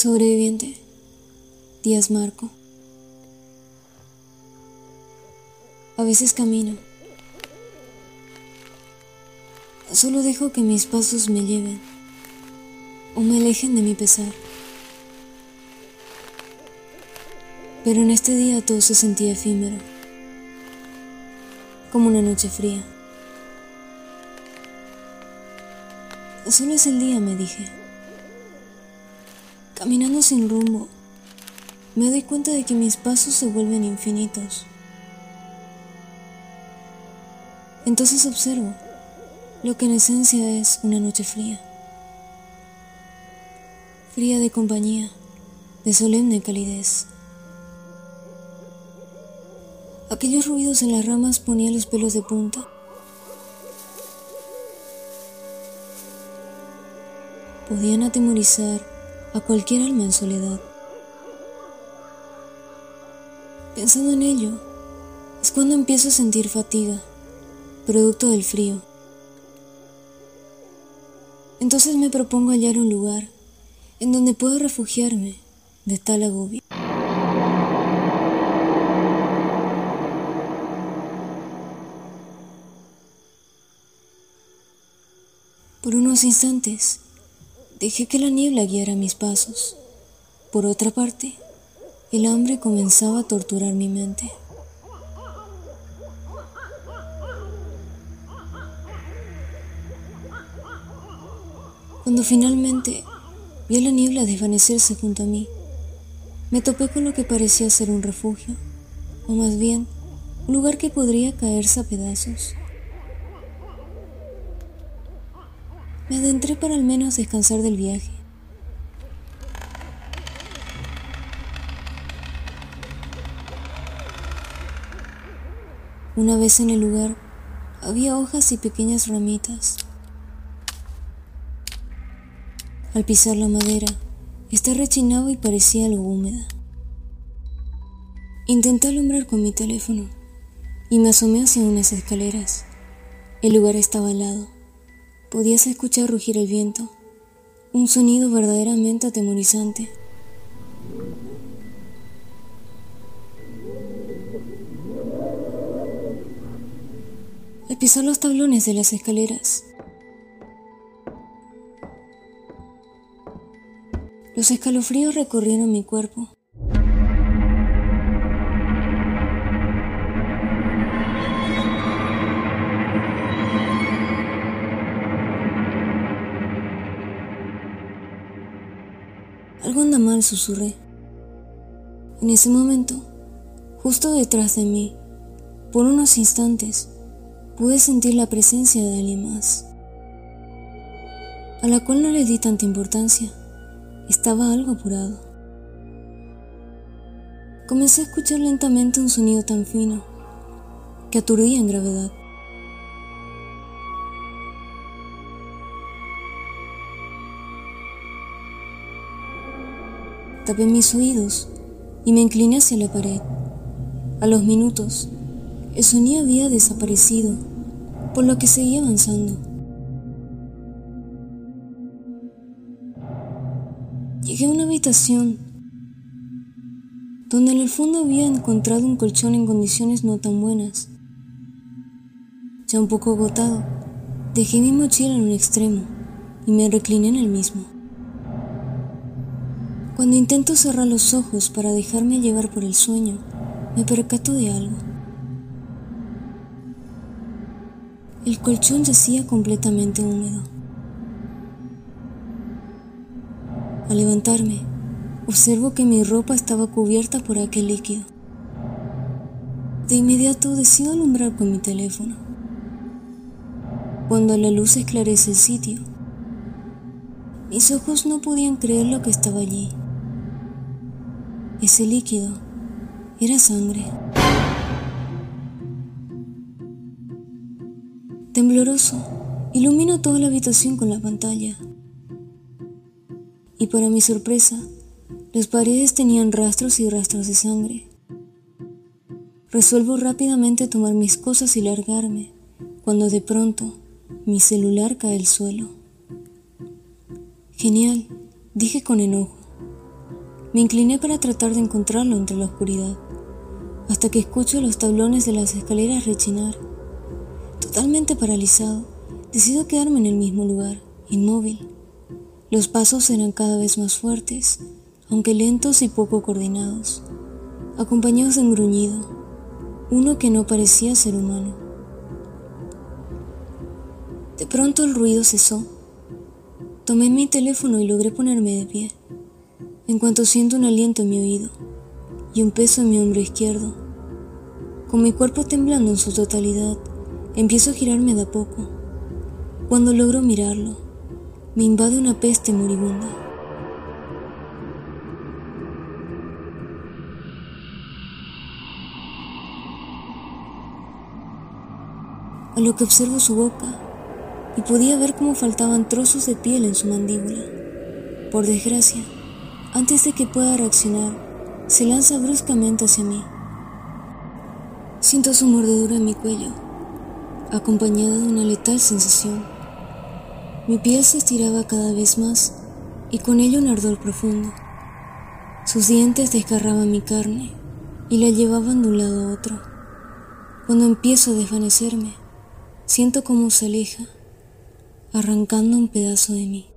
Sobreviviente. Díaz Marco. A veces camino. Solo dejo que mis pasos me lleven o me alejen de mi pesar. Pero en este día todo se sentía efímero, como una noche fría. Solo es el día, me dije. Caminando sin rumbo, me doy cuenta de que mis pasos se vuelven infinitos. Entonces observo lo que en esencia es una noche fría. Fría de compañía, de solemne calidez. Aquellos ruidos en las ramas ponían los pelos de punta. Podían atemorizar a cualquier alma en soledad. Pensando en ello, es cuando empiezo a sentir fatiga, producto del frío. Entonces me propongo hallar un lugar en donde pueda refugiarme de tal agobio. Por unos instantes dejé que la niebla guiara mis pasos. Por otra parte, el hambre comenzaba a torturar mi mente. Cuando finalmente vi a la niebla desvanecerse junto a mí, me topé con lo que parecía ser un refugio, o más bien, un lugar que podría caerse a pedazos. Me adentré para al menos descansar del viaje. Una vez en el lugar, había hojas y pequeñas ramitas. Al pisar la madera, esta rechinaba y parecía algo húmeda. Intenté alumbrar con mi teléfono y me asomé hacia unas escaleras. El lugar estaba al lado. Podías escuchar rugir el viento, un sonido verdaderamente atemorizante. Al pisar los tablones de las escaleras, los escalofríos recorrieron mi cuerpo. Algo anda mal, susurré. En ese momento, justo detrás de mí, por unos instantes, pude sentir la presencia de alguien más, a la cual no le di tanta importancia. Estaba algo apurado. Comencé a escuchar lentamente un sonido tan fino que aturdía en gravedad. Tapé mis oídos y me incliné hacia la pared. A los minutos, el sonido había desaparecido, por lo que seguía avanzando. Llegué a una habitación donde en el fondo había encontrado un colchón en condiciones no tan buenas. Ya un poco agotado, dejé mi mochila en un extremo y me recliné en el mismo. Cuando intento cerrar los ojos para dejarme llevar por el sueño, me percato de algo. El colchón yacía completamente húmedo. Al levantarme, observo que mi ropa estaba cubierta por aquel líquido. De inmediato decido alumbrar con mi teléfono. Cuando la luz esclarece el sitio, mis ojos no podían creer lo que estaba allí. Ese líquido era sangre. Tembloroso, ilumino toda la habitación con la pantalla. Y para mi sorpresa, las paredes tenían rastros y rastros de sangre. Resuelvo rápidamente tomar mis cosas y largarme, cuando de pronto mi celular cae al suelo. Genial, dije con enojo. Me incliné para tratar de encontrarlo entre la oscuridad, hasta que escucho los tablones de las escaleras rechinar. Totalmente paralizado, decido quedarme en el mismo lugar, inmóvil. Los pasos eran cada vez más fuertes, aunque lentos y poco coordinados, acompañados de un gruñido, uno que no parecía ser humano. De pronto el ruido cesó. Tomé mi teléfono y logré ponerme de pie, en cuanto siento un aliento en mi oído y un peso en mi hombro izquierdo. Con mi cuerpo temblando en su totalidad, empiezo a girarme de a poco. Cuando logro mirarlo, me invade una peste moribunda. A lo que observo su boca y podía ver cómo faltaban trozos de piel en su mandíbula. Por desgracia, antes de que pueda reaccionar, se lanza bruscamente hacia mí. Siento su mordedura en mi cuello, acompañada de una letal sensación. Mi piel se estiraba cada vez más y con ello un ardor profundo. Sus dientes desgarraban mi carne y la llevaban de un lado a otro. Cuando empiezo a desvanecerme, siento cómo se aleja, arrancando un pedazo de mí.